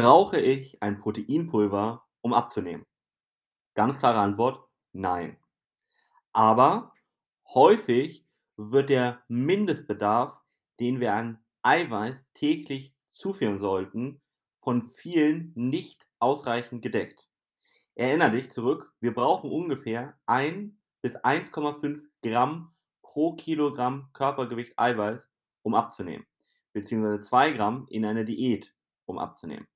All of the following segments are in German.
Brauche ich ein Proteinpulver, um abzunehmen? Ganz klare Antwort: Nein. Aber häufig wird der Mindestbedarf, den wir an Eiweiß täglich zuführen sollten, von vielen nicht ausreichend gedeckt. Erinnere dich zurück, wir brauchen ungefähr 1 bis 1,5 Gramm pro Kilogramm Körpergewicht Eiweiß, um abzunehmen, beziehungsweise 2 Gramm in einer Diät, um abzunehmen.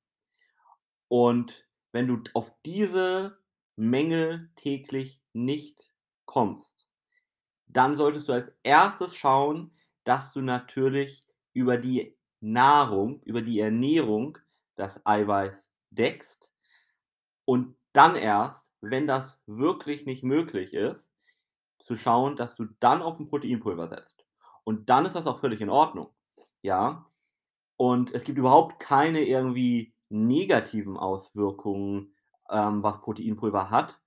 Und wenn du auf diese Menge täglich nicht kommst, dann solltest du als erstes schauen, dass du natürlich über die Nahrung, über die Ernährung das Eiweiß deckst und dann erst, wenn das wirklich nicht möglich ist, zu schauen, dass du dann auf 'n Proteinpulver setzt. Und dann ist das auch völlig in Ordnung, ja? Und es gibt überhaupt keine irgendwie negativen Auswirkungen, ähm, was Proteinpulver hat.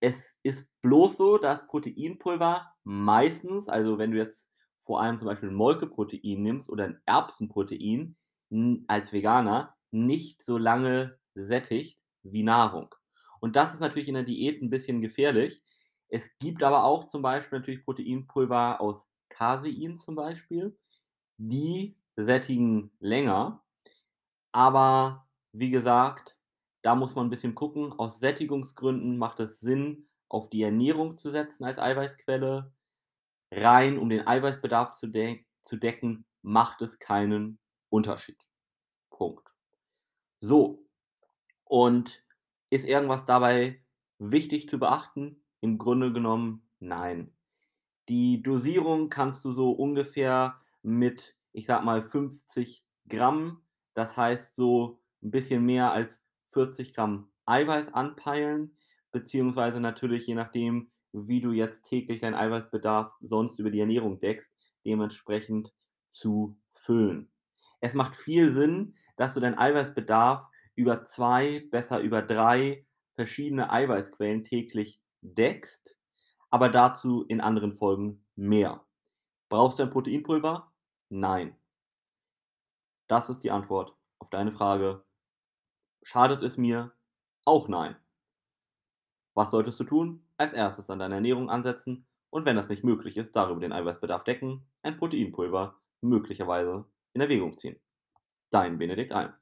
Es ist bloß so, dass Proteinpulver meistens also, wenn du jetzt vor allem zum Beispiel 'n Molkeprotein nimmst oder 'n Erbsenprotein, als Veganer, nicht so lange sättigt wie Nahrung. Und das ist natürlich in der Diät 'n bisschen gefährlich. Es gibt aber auch zum Beispiel natürlich Proteinpulver aus Casein zum Beispiel, die sättigen länger. Aber wie gesagt, da muss man 'n bisschen gucken. Aus Sättigungsgründen macht es Sinn, auf die Ernährung zu setzen als Eiweißquelle. Rein um den Eiweißbedarf zu de zu decken, macht es keinen Unterschied. Punkt. So, und ist irgendwas dabei wichtig zu beachten? Im Grunde genommen nein. Die Dosierung kannst du so ungefähr mit, ich sage mal, 50 Gramm, das heißt so 'n bisschen mehr als 40 Gramm Eiweiß anpeilen, beziehungsweise natürlich je nachdem, wie du jetzt täglich deinen Eiweißbedarf sonst über die Ernährung deckst, dementsprechend zu füllen. Es macht viel Sinn, dass du deinen Eiweißbedarf über 2, besser über 3 verschiedene Eiweißquellen täglich deckst, aber dazu in anderen Folgen mehr. Brauchst du ein Proteinpulver? Nein. Das ist die Antwort auf deine Frage. Schadet es mir? Auch nein. Was solltest du tun? Als Erstes an deiner Ernährung ansetzen und wenn das nicht möglich ist, darüber den Eiweißbedarf decken, ein Proteinpulver möglicherweise in Erwägung ziehen. Dein Benedikt Alm.